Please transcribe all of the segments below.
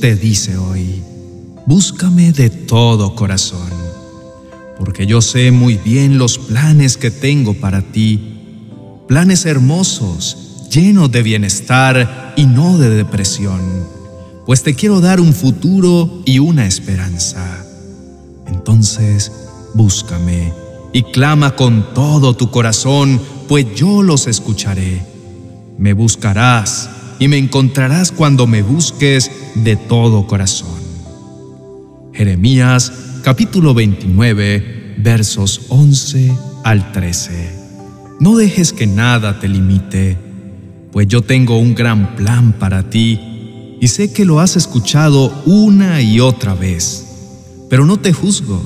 te dice hoy, búscame de todo corazón, porque yo sé muy bien los planes que tengo para ti, planes hermosos, llenos de bienestar y no de depresión, pues te quiero dar un futuro y una esperanza. Entonces, búscame y clama con todo tu corazón, pues yo los escucharé. Me buscarás y me encontrarás cuando me busques de todo corazón. Jeremías capítulo 29 versos 11 al 13. No dejes que nada te limite, pues yo tengo un gran plan para ti y sé que lo has escuchado una y otra vez, pero no te juzgo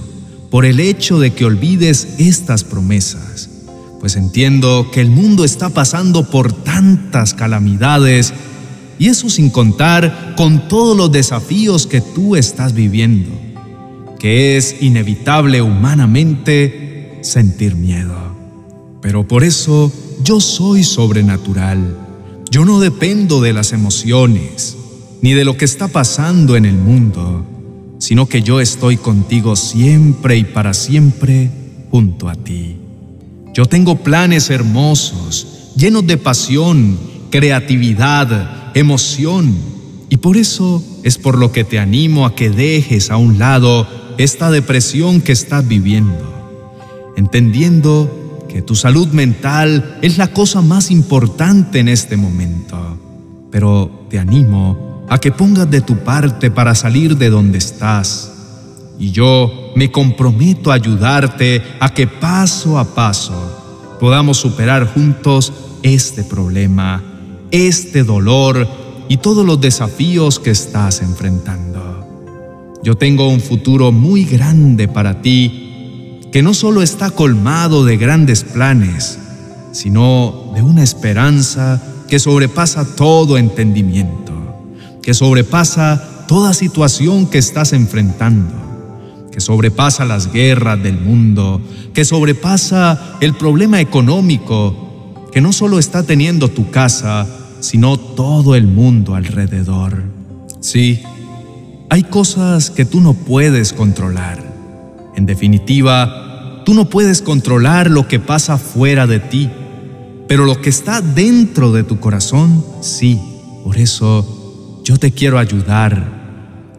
por el hecho de que olvides estas promesas, pues entiendo que el mundo está pasando por tantas calamidades y eso sin contar con todos los desafíos que tú estás viviendo, que es inevitable humanamente sentir miedo. Pero por eso yo soy sobrenatural. Yo no dependo de las emociones ni de lo que está pasando en el mundo sino que yo estoy contigo siempre y para siempre junto a ti. Yo tengo planes hermosos, llenos de pasión, creatividad, emoción, y por eso es por lo que te animo a que dejes a un lado esta depresión que estás viviendo, entendiendo que tu salud mental es la cosa más importante en este momento. Pero te animo a que pongas de tu parte para salir de donde estás. Y yo me comprometo a ayudarte a que paso a paso podamos superar juntos este problema, este dolor y todos los desafíos que estás enfrentando. Yo tengo un futuro muy grande para ti que no solo está colmado de grandes planes, sino de una esperanza que sobrepasa todo entendimiento que sobrepasa toda situación que estás enfrentando, que sobrepasa las guerras del mundo, que sobrepasa el problema económico que no solo está teniendo tu casa, sino todo el mundo alrededor. Sí, hay cosas que tú no puedes controlar. En definitiva, tú no puedes controlar lo que pasa fuera de ti, pero lo que está dentro de tu corazón, sí. Por eso, yo te quiero ayudar.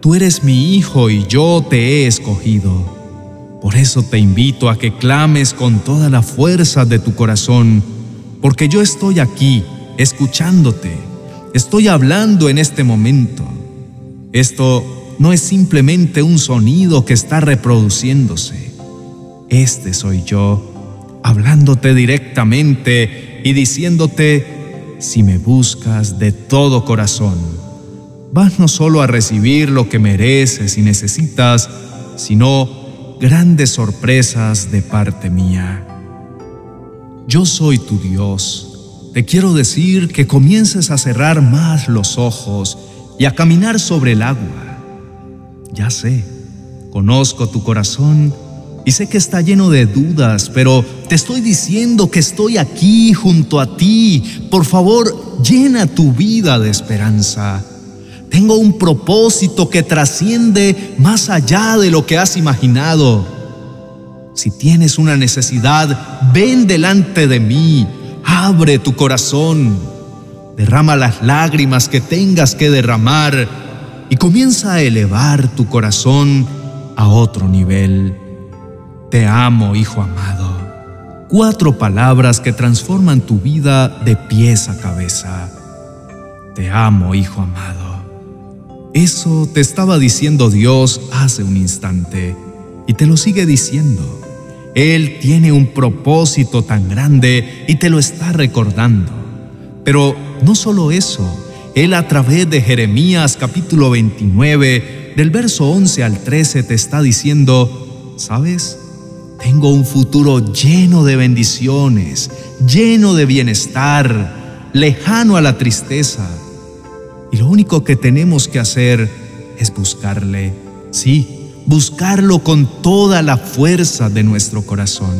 Tú eres mi hijo y yo te he escogido. Por eso te invito a que clames con toda la fuerza de tu corazón, porque yo estoy aquí, escuchándote. Estoy hablando en este momento. Esto no es simplemente un sonido que está reproduciéndose. Este soy yo, hablándote directamente y diciéndote, si me buscas de todo corazón, vas no solo a recibir lo que mereces y necesitas, sino grandes sorpresas de parte mía. Yo soy tu Dios. Te quiero decir que comiences a cerrar más los ojos y a caminar sobre el agua. Ya sé, conozco tu corazón y sé que está lleno de dudas, pero te estoy diciendo que estoy aquí junto a ti. Por favor, llena tu vida de esperanza. Tengo un propósito que trasciende más allá de lo que has imaginado. Si tienes una necesidad, ven delante de mí, abre tu corazón, derrama las lágrimas que tengas que derramar y comienza a elevar tu corazón a otro nivel. Te amo, hijo amado. Cuatro palabras que transforman tu vida de pies a cabeza. Te amo, hijo amado. Eso te estaba diciendo Dios hace un instante y te lo sigue diciendo. Él tiene un propósito tan grande y te lo está recordando. Pero no solo eso, Él a través de Jeremías capítulo 29, del verso 11 al 13, te está diciendo, ¿sabes? Tengo un futuro lleno de bendiciones, lleno de bienestar, lejano a la tristeza y lo único que tenemos que hacer es buscarle, sí, buscarlo con toda la fuerza de nuestro corazón.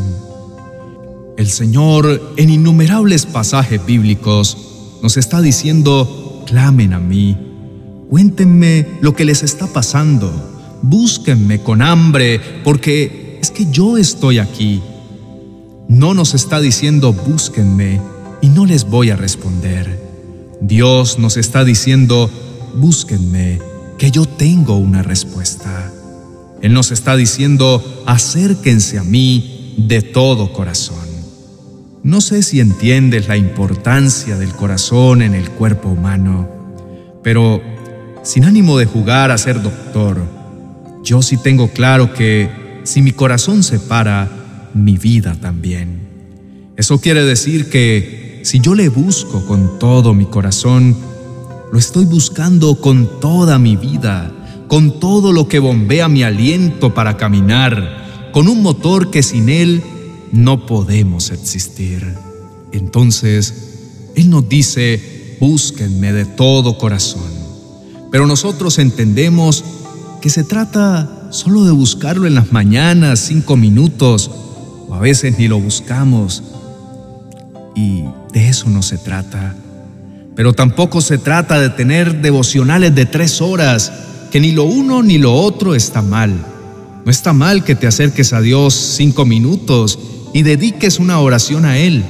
El Señor en innumerables pasajes bíblicos nos está diciendo, clamen a mí, Cuéntenme lo que les está pasando. Búsquenme con hambre, porque es que yo estoy aquí. No nos está diciendo búsquenme y no les voy a responder. Dios nos está diciendo búsquenme, que yo tengo una respuesta. Él nos está diciendo acérquense a mí de todo corazón. No sé si entiendes la importancia del corazón en el cuerpo humano, pero sin ánimo de jugar a ser doctor, yo sí tengo claro que si mi corazón se para, mi vida también. Eso quiere decir que si yo le busco con todo mi corazón, lo estoy buscando con toda mi vida, con todo lo que bombea mi aliento para caminar, con un motor que sin él no podemos existir. Entonces, Él nos dice, búsquenme de todo corazón. Pero nosotros entendemos que se trata solo de buscarlo en las mañanas, cinco minutos, o a veces ni lo buscamos. Y de eso no se trata. Pero tampoco se trata de tener devocionales de tres horas, que ni lo uno ni lo otro está mal. No está mal que te acerques a Dios cinco minutos y dediques una oración a Él.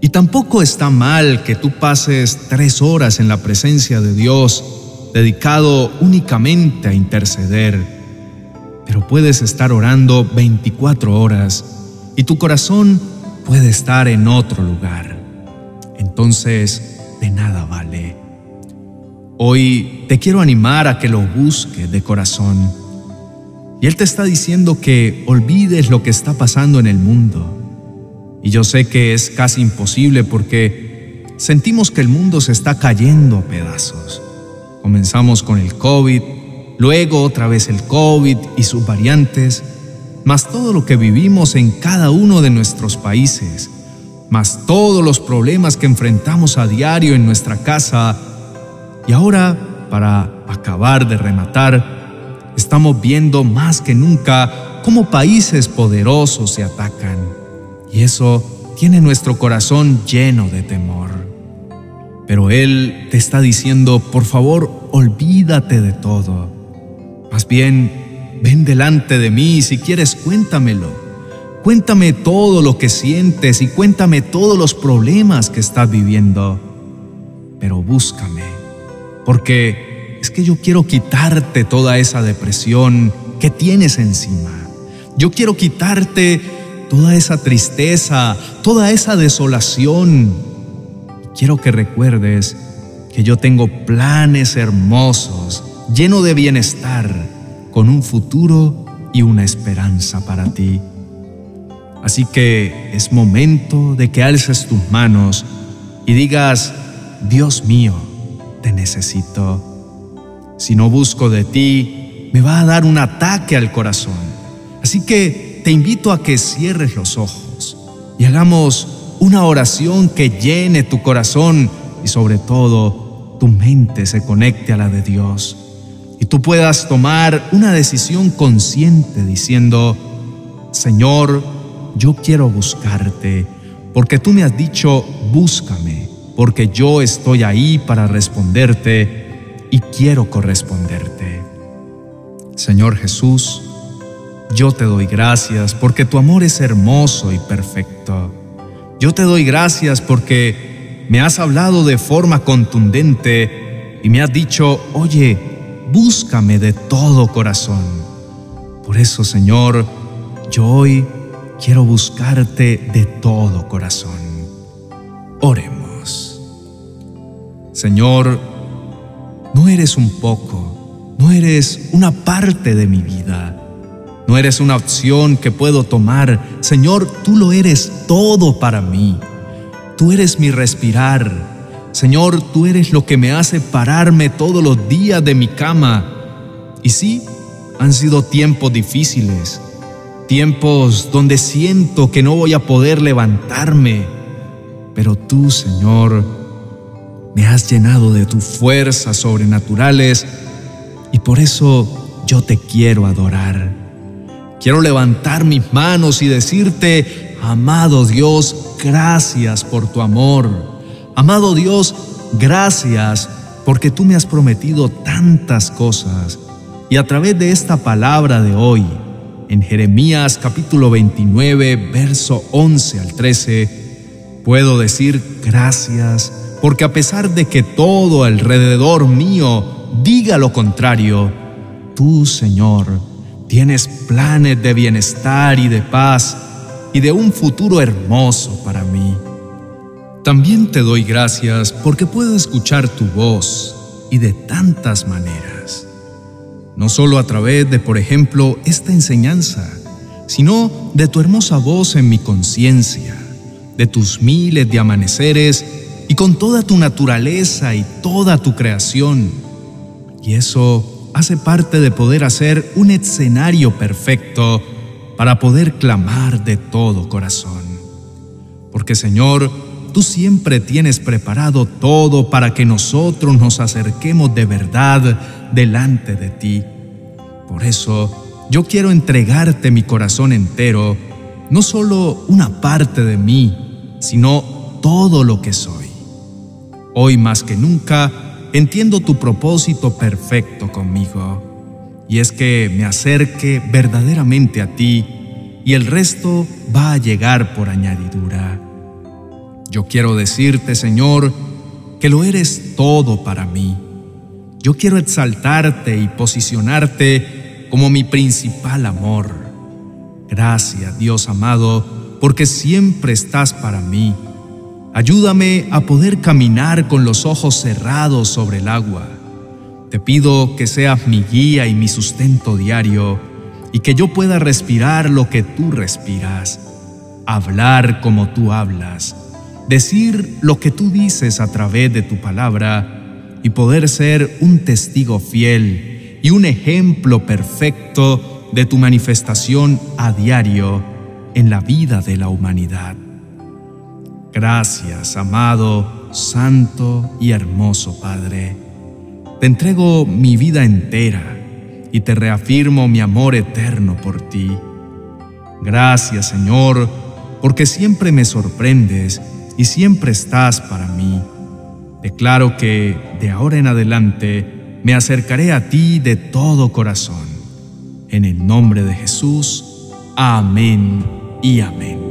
Y tampoco está mal que tú pases tres horas en la presencia de Dios, dedicado únicamente a interceder. Pero puedes estar orando 24 horas y tu corazón puede estar en otro lugar. Entonces, de nada vale. Hoy te quiero animar a que lo busques de corazón y Él te está diciendo que olvides lo que está pasando en el mundo. Y yo sé que es casi imposible porque sentimos que el mundo se está cayendo a pedazos. Comenzamos con el COVID, luego otra vez el COVID y sus variantes, más todo lo que vivimos en cada uno de nuestros países, más todos los problemas que enfrentamos a diario en nuestra casa. Y ahora, para acabar de rematar, estamos viendo más que nunca cómo países poderosos se atacan. Y eso tiene nuestro corazón lleno de temor. Pero Él te está diciendo, por favor, olvídate de todo. Más bien, ven delante de mí y si quieres cuéntamelo. Cuéntame todo lo que sientes y cuéntame todos los problemas que estás viviendo. Pero búscame, porque es que yo quiero quitarte toda esa depresión que tienes encima. Yo quiero quitarte toda esa tristeza, toda esa desolación. Quiero que recuerdes que yo tengo planes hermosos, lleno de bienestar, con un futuro y una esperanza para ti. Así que es momento de que alces tus manos y digas, Dios mío, te necesito. Si no busco de ti, me va a dar un ataque al corazón. Así que te invito a que cierres los ojos y hagamos una oración que llene tu corazón y sobre todo tu mente se conecte a la de Dios. Y tú puedas tomar una decisión consciente diciendo, Señor, yo quiero buscarte, porque tú me has dicho, búscame, porque yo estoy ahí para responderte y quiero corresponderte. Señor Jesús, yo te doy gracias porque tu amor es hermoso y perfecto. Yo te doy gracias porque me has hablado de forma contundente y me has dicho, oye, búscame de todo corazón. Por eso, Señor, yo hoy quiero buscarte de todo corazón. Oremos. Señor, no eres un poco, no eres una parte de mi vida, no eres una opción que puedo tomar. Señor, tú lo eres todo para mí. Tú eres mi respirar. Señor, tú eres lo que me hace pararme todos los días de mi cama. Y sí, han sido tiempos difíciles, tiempos donde siento que no voy a poder levantarme, pero tú, Señor, me has llenado de tus fuerzas sobrenaturales y por eso yo te quiero adorar. Quiero levantar mis manos y decirte, amado Dios, gracias por tu amor. Amado Dios, gracias porque tú me has prometido tantas cosas y a través de esta palabra de hoy, en Jeremías capítulo 29, verso 11 al 13, puedo decir gracias porque a pesar de que todo alrededor mío diga lo contrario, tú, Señor, tienes planes de bienestar y de paz y de un futuro hermoso para mí. También te doy gracias porque puedo escuchar tu voz y de tantas maneras. No solo a través de, por ejemplo, esta enseñanza, sino de tu hermosa voz en mi conciencia, de tus miles de amaneceres y con toda tu naturaleza y toda tu creación. Y eso hace parte de poder hacer un escenario perfecto para poder clamar de todo corazón. Porque Señor, tú siempre tienes preparado todo para que nosotros nos acerquemos de verdad delante de ti. Por eso, yo quiero entregarte mi corazón entero, no solo una parte de mí, sino todo lo que soy. Hoy más que nunca, entiendo tu propósito perfecto conmigo, y es que me acerque verdaderamente a ti, y el resto va a llegar por añadidura. Yo quiero decirte, Señor, que lo eres todo para mí. Yo quiero exaltarte y posicionarte como mi principal amor. Gracias, Dios amado, porque siempre estás para mí. Ayúdame a poder caminar con los ojos cerrados sobre el agua. Te pido que seas mi guía y mi sustento diario y que yo pueda respirar lo que tú respiras, hablar como tú hablas decir lo que tú dices a través de tu palabra y poder ser un testigo fiel y un ejemplo perfecto de tu manifestación a diario en la vida de la humanidad. Gracias, amado, santo y hermoso Padre. Te entrego mi vida entera y te reafirmo mi amor eterno por ti. Gracias, Señor, porque siempre me sorprendes y siempre estás para mí. Declaro que de ahora en adelante me acercaré a ti de todo corazón. En el nombre de Jesús, amén y amén.